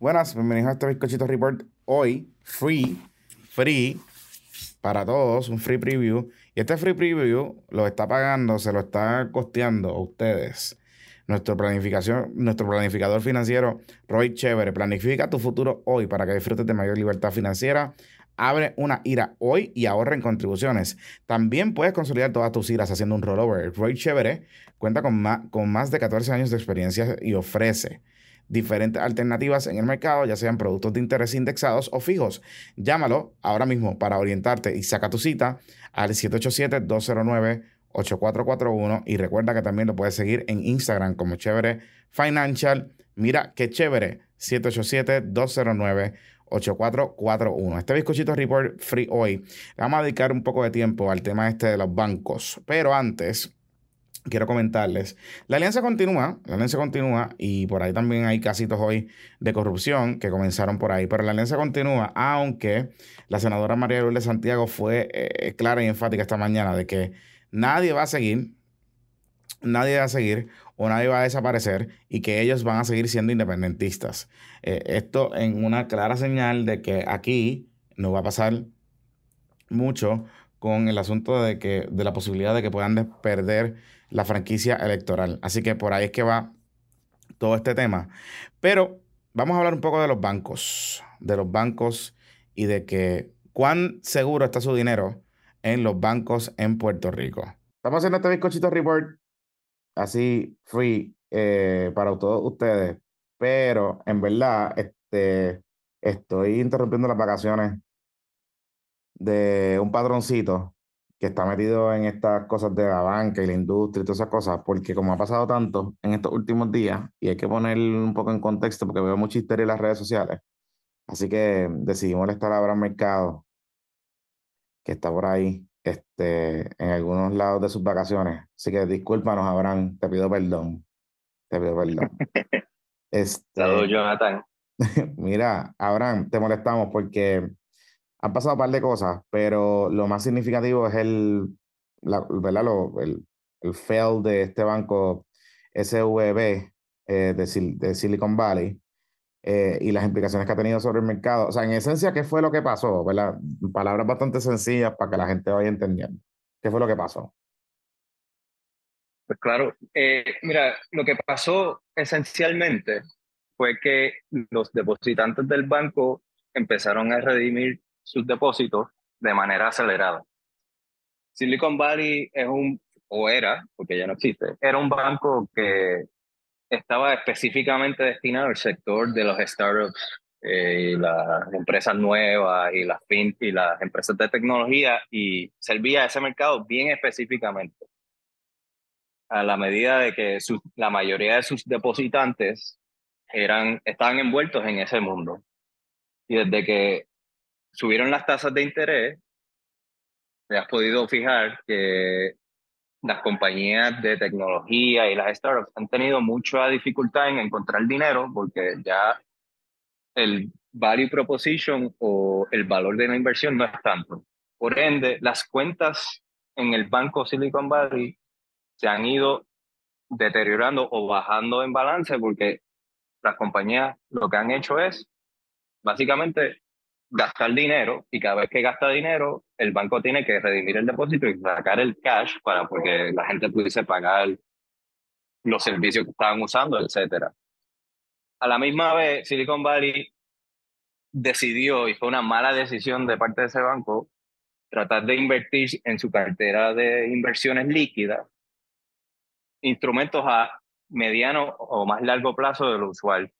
Buenas, bienvenidos a este Bizcochito Report. Hoy, free, free, para todos, un free preview. Y este free preview lo está pagando, se lo está costeando a ustedes. Nuestro, planificación, nuestro planificador financiero, Roy Chévere. Planifica tu futuro hoy para que disfrutes de mayor libertad financiera. Abre una IRA hoy y ahorra en contribuciones. También puedes consolidar todas tus IRAs haciendo un rollover. Roy Chévere cuenta con más, con más de 14 años de experiencia y ofrece diferentes alternativas en el mercado, ya sean productos de interés indexados o fijos. Llámalo ahora mismo para orientarte y saca tu cita al 787-209-8441 y recuerda que también lo puedes seguir en Instagram como Chévere Financial. Mira qué chévere, 787-209-8441. Este bizcochito report free hoy. Vamos a dedicar un poco de tiempo al tema este de los bancos, pero antes quiero comentarles. La alianza continúa, la alianza continúa y por ahí también hay casitos hoy de corrupción que comenzaron por ahí, pero la alianza continúa, aunque la senadora María Lourdes Santiago fue eh, clara y enfática esta mañana de que nadie va a seguir, nadie va a seguir o nadie va a desaparecer y que ellos van a seguir siendo independentistas. Eh, esto en una clara señal de que aquí no va a pasar mucho con el asunto de que de la posibilidad de que puedan perder la franquicia electoral. Así que por ahí es que va todo este tema. Pero vamos a hablar un poco de los bancos, de los bancos y de que cuán seguro está su dinero en los bancos en Puerto Rico. Estamos haciendo este bizcochito report así free eh, para todos ustedes, pero en verdad este, estoy interrumpiendo las vacaciones de un patroncito que está metido en estas cosas de la banca y la industria y todas esas cosas, porque como ha pasado tanto en estos últimos días, y hay que poner un poco en contexto porque veo mucha historia en las redes sociales, así que decidimos estar a Abraham Mercado, que está por ahí, este, en algunos lados de sus vacaciones. Así que discúlpanos, Abraham, te pido perdón. Te pido perdón. este, Jonathan. Mira, Abraham, te molestamos porque han pasado un par de cosas, pero lo más significativo es el, la, ¿verdad? Lo, el, el fail de este banco SVB eh, de, de, Silicon Valley eh, y las implicaciones que ha tenido sobre el mercado. O sea, en esencia, ¿qué fue lo que pasó? ¿verdad? Palabras bastante sencillas para que la gente vaya entendiendo. ¿Qué fue lo que pasó? Pues claro, eh, mira, lo que pasó esencialmente fue que los depositantes del banco empezaron a redimir sus depósitos de manera acelerada. Silicon Valley es un, o era, porque ya no existe, era un banco que estaba específicamente destinado al sector de los startups eh, y las empresas nuevas y las fin y las empresas de tecnología y servía a ese mercado bien específicamente. A la medida de que la mayoría de sus depositantes eran, estaban envueltos en ese mundo. Y desde que subieron las tasas de interés, te has podido fijar que las compañías de tecnología y las startups han tenido mucha dificultad en encontrar dinero porque ya el value proposition o el valor de la inversión no es tanto. Por ende, las cuentas en el banco Silicon Valley se han ido deteriorando o bajando en balance porque las compañías lo que han hecho es básicamente gastar dinero y cada vez que gasta dinero, el banco tiene que redimir el depósito y sacar el cash para porque la gente pudiese pagar los servicios que estaban usando, etc. A la misma vez, Silicon Valley decidió, y fue una mala decisión de parte de ese banco, tratar de invertir en su cartera de inversiones líquidas instrumentos a mediano o más largo plazo de lo usual.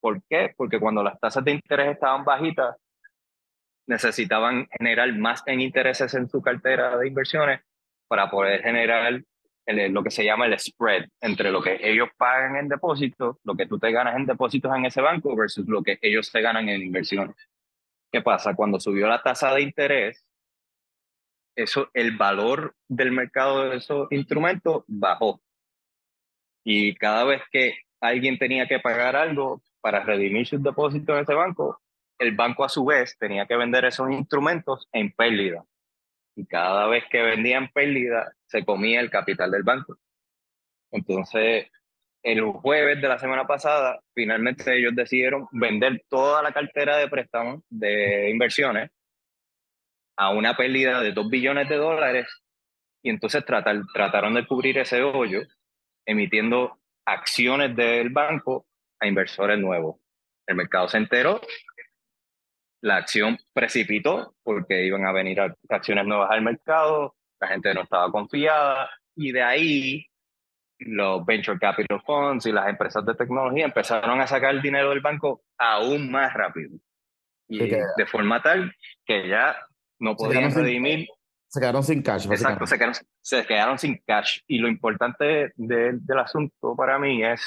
¿Por qué? Porque cuando las tasas de interés estaban bajitas, necesitaban generar más en intereses en su cartera de inversiones para poder generar lo que se llama el spread entre lo que ellos pagan en depósitos, lo que tú te ganas en depósitos en ese banco versus lo que ellos se ganan en inversiones. ¿Qué pasa? Cuando subió la tasa de interés, eso, el valor del mercado de esos instrumentos bajó. Y cada vez que alguien tenía que pagar algo para redimir sus depósitos en ese banco, el banco a su vez tenía que vender esos instrumentos en pérdida. Y cada vez que vendía en pérdida, se comía el capital del banco. Entonces, el jueves de la semana pasada, finalmente ellos decidieron vender toda la cartera de préstamos de inversiones a una pérdida de 2 billones de dólares y entonces tratar, trataron de cubrir ese hoyo emitiendo acciones del banco a inversores nuevos. El mercado se enteró, la acción precipitó porque iban a venir acciones nuevas al mercado, la gente no estaba confiada y de ahí los venture capital funds y las empresas de tecnología empezaron a sacar el dinero del banco aún más rápido. Y de forma tal que ya no podían redimir. se quedaron sin cash. Exacto, se quedaron, se quedaron, sin cash. Y lo importante del asunto para mí es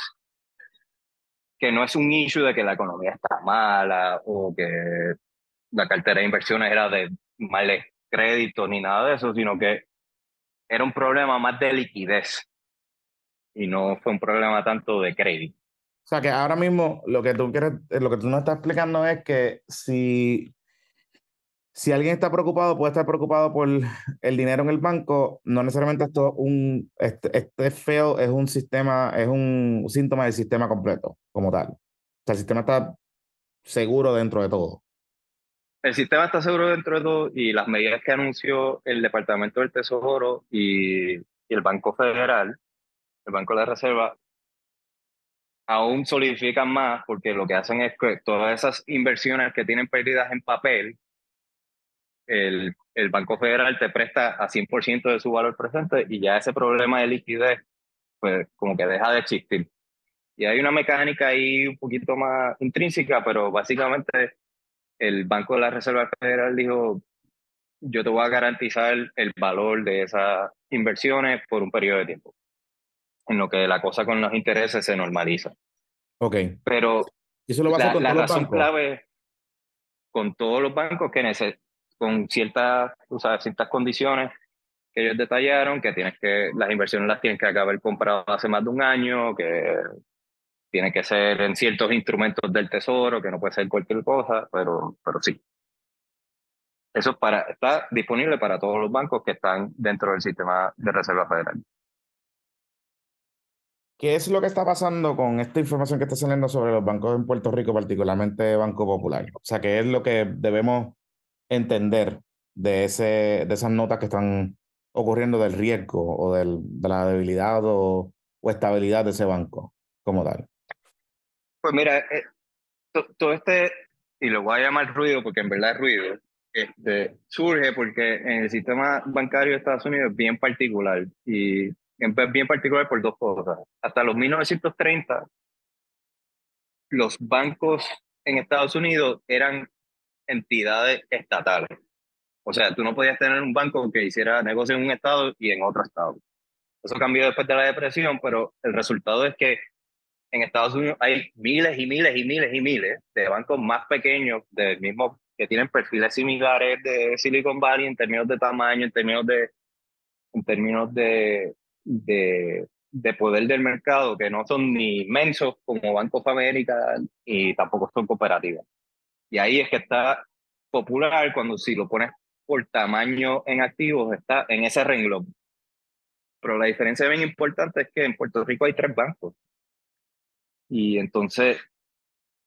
que no es un issue de que la economía está mala o que la cartera de inversiones era de males créditos ni nada de eso, sino que era un problema más de liquidez y no fue un problema tanto de crédito. O sea que ahora mismo lo que tú quieres, lo que tú nos estás explicando es que si, si alguien está preocupado, puede estar preocupado por el dinero en el banco, no necesariamente esto un este, este es un sistema, es un síntoma del sistema completo, como tal. O sea, el sistema está seguro dentro de todo. El sistema está seguro dentro de todo y las medidas que anunció el Departamento del Tesoro y, y el Banco Federal el Banco de la Reserva, aún solidifican más porque lo que hacen es que todas esas inversiones que tienen pérdidas en papel, el, el Banco Federal te presta a 100% de su valor presente y ya ese problema de liquidez, pues como que deja de existir. Y hay una mecánica ahí un poquito más intrínseca, pero básicamente el Banco de la Reserva Federal dijo, yo te voy a garantizar el valor de esas inversiones por un periodo de tiempo en lo que la cosa con los intereses se normaliza. Ok. Pero eso lo va a hacer con la razón clave con todos los bancos que con ciertas, ciertas condiciones que ellos detallaron, que tienes que, las inversiones las tienen que acabar comprado hace más de un año, que tiene que ser en ciertos instrumentos del tesoro, que no puede ser cualquier cosa, pero, pero sí. Eso para, está disponible para todos los bancos que están dentro del sistema de Reserva Federal. ¿Qué es lo que está pasando con esta información que está saliendo sobre los bancos en Puerto Rico, particularmente Banco Popular? O sea, ¿qué es lo que debemos entender de, ese, de esas notas que están ocurriendo del riesgo o del, de la debilidad o, estabilidad de ese banco como tal? Pues mira, eh, todo este, y lo voy a llamar ruido porque en verdad es ruido, este, surge porque en el sistema bancario de Estados Unidos es bien particular y es bien particular por dos cosas. Hasta los 1930, los bancos en Estados Unidos eran entidades estatales. O sea, tú no podías tener un banco que hiciera negocio en un estado y en otro estado. Eso cambió después de la depresión, pero el resultado es que en Estados Unidos hay miles y miles y miles y miles de bancos más pequeños del mismo que tienen perfiles similares de Silicon Valley en términos de tamaño, en términos de en términos de, de, de, poder del mercado que no son ni inmensos como Banco of America y tampoco son cooperativas. Y ahí es que está popular cuando si lo pones por tamaño en activos está en ese renglón. Pero la diferencia bien importante es que en Puerto Rico hay tres bancos. Y entonces,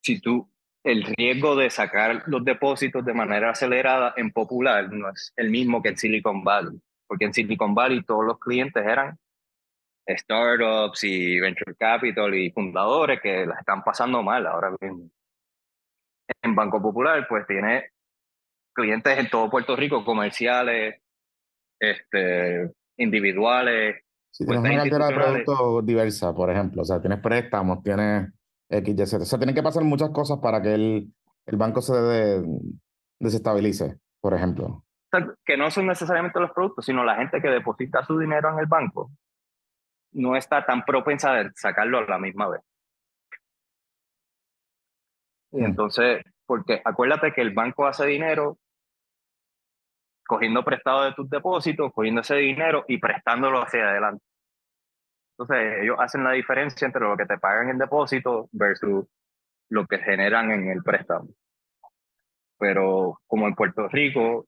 si tú, el riesgo de sacar los depósitos de manera acelerada en Popular no es el mismo que en Silicon Valley, porque en Silicon Valley todos los clientes eran startups y venture capital y fundadores que las están pasando mal ahora mismo. En Banco Popular, pues tiene clientes en todo Puerto Rico, comerciales, este, individuales. Si tienes una cartera de productos diversa, por ejemplo, o sea, tienes préstamos, tienes X, Y, Z. O sea, tienen que pasar muchas cosas para que el, el banco se desestabilice, por ejemplo. que no son necesariamente los productos, sino la gente que deposita su dinero en el banco no está tan propensa a sacarlo a la misma vez. Y entonces, porque acuérdate que el banco hace dinero cogiendo prestado de tus depósitos, cogiendo ese dinero y prestándolo hacia adelante. Entonces, ellos hacen la diferencia entre lo que te pagan en depósito versus lo que generan en el préstamo. Pero como en Puerto Rico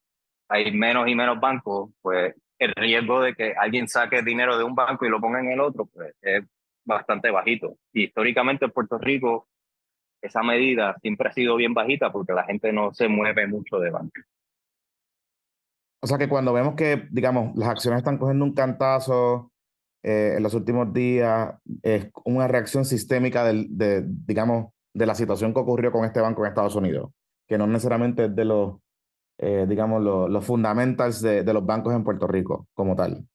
hay menos y menos bancos, pues el riesgo de que alguien saque dinero de un banco y lo ponga en el otro, pues es bastante bajito. Y históricamente en Puerto Rico esa medida siempre ha sido bien bajita porque la gente no se mueve mucho de banco. O sea que cuando vemos que, digamos, las acciones están cogiendo un cantazo eh, en los últimos días, es una reacción sistémica del, de, digamos, de la situación que ocurrió con este banco en Estados Unidos, que no necesariamente es de los, eh, digamos, los, los fundamentals de, de los bancos en Puerto Rico como tal.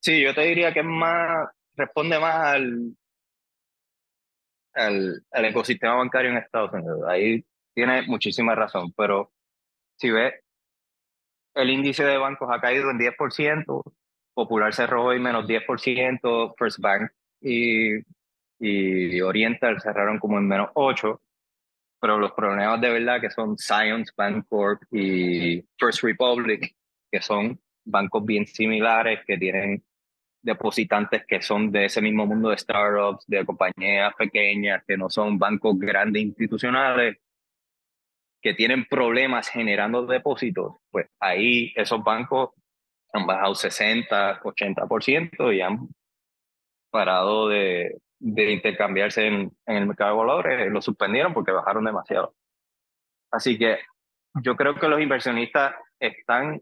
Sí, yo te diría que es más, responde más al, al, al, ecosistema bancario en Estados Unidos. Ahí tiene muchísima razón, pero si ves, el índice de bancos ha caído en 10%, Popular cerró hoy menos 10%, First Bank y, y Oriental cerraron como en menos 8%, pero los problemas de verdad que son Science Bancorp y First Republic, que son bancos bien similares, que tienen depositantes que son de ese mismo mundo de startups, de compañías pequeñas, que no son bancos grandes institucionales, que tienen problemas generando depósitos, pues ahí esos bancos han bajado 60, 80% y han parado de, de intercambiarse en, en, el mercado de valores, lo suspendieron porque bajaron demasiado. Así que yo creo que los inversionistas están,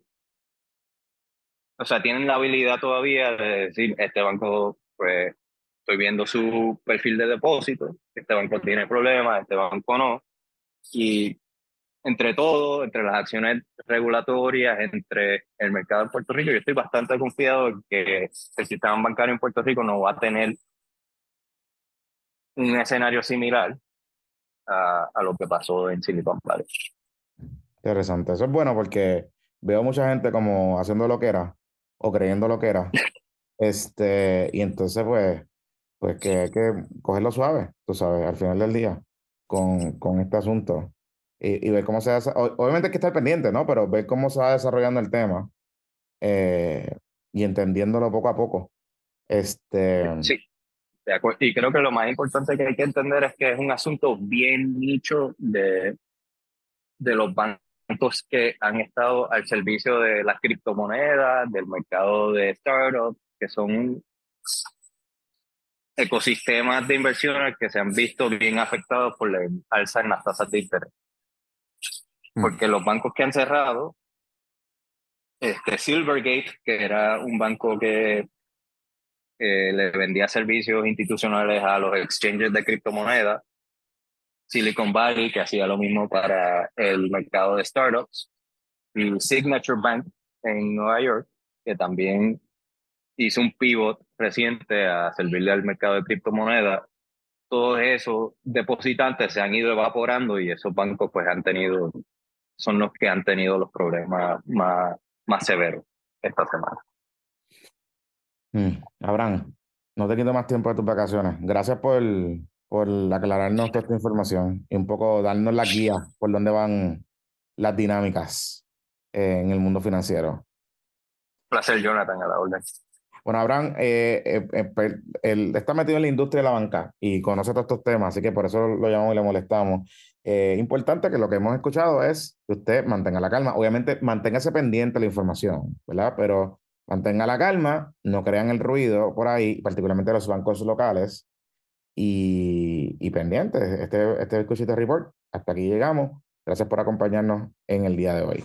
o sea, tienen la habilidad todavía de decir, este banco, pues, estoy viendo su perfil de depósito, este banco tiene problemas, este banco no, y entre todo, entre las acciones regulatorias, entre el mercado en Puerto Rico, yo estoy bastante confiado en que el sistema bancario en Puerto Rico no va a tener un escenario similar a, a lo que pasó en Silicon Valley. Interesante. Eso es bueno porque veo mucha gente como haciendo lo que era o creyendo lo que era. este, y entonces, pues, pues que hay que cogerlo suave, tú sabes, al final del día con, con este asunto y, ver cómo se obviamente hay que estar pendiente, ¿no? Pero ver cómo se va desarrollando el tema eh, y entendiéndolo poco a poco. Este... Sí. Y creo que lo más importante que hay que entender es que es un asunto bien nicho de, de los bancos que han estado al servicio de las criptomonedas, del mercado de startups, que son ecosistemas de inversiones que se han visto bien afectados por la alza en las tasas de interés. Mm. porque los bancos que han cerrado, este Silvergate, que era un banco que le vendía servicios institucionales a los exchanges de criptomonedas, Silicon Valley, que hacía lo mismo para el mercado de startups, y Signature Bank en Nueva York, que también hizo un pivot reciente a servirle al mercado de criptomonedas. Todos esos depositantes se han ido evaporando y esos bancos pues han tenido son los que han tenido los problemas más, más severos esta semana. Mm, Abraham, no te quito más tiempo de tus vacaciones. Gracias por, por aclararnos toda esta información y un poco darnos la guía por dónde van las dinámicas en el mundo financiero. Placer, Jonathan, a la orden. Bueno, Abraham eh, eh, eh está metido en la industria de la banca y conoce todos estos temas, así que por eso lo llamamos y le molestamos. Eh, importante que lo que hemos escuchado es que usted mantenga la calma. Obviamente, manténgase pendiente la información, ¿verdad? Pero mantenga la calma, no crean el ruido por ahí, particularmente los bancos locales. Y, pendientes, este, este Report. Hasta aquí llegamos. Gracias por acompañarnos en el día de hoy.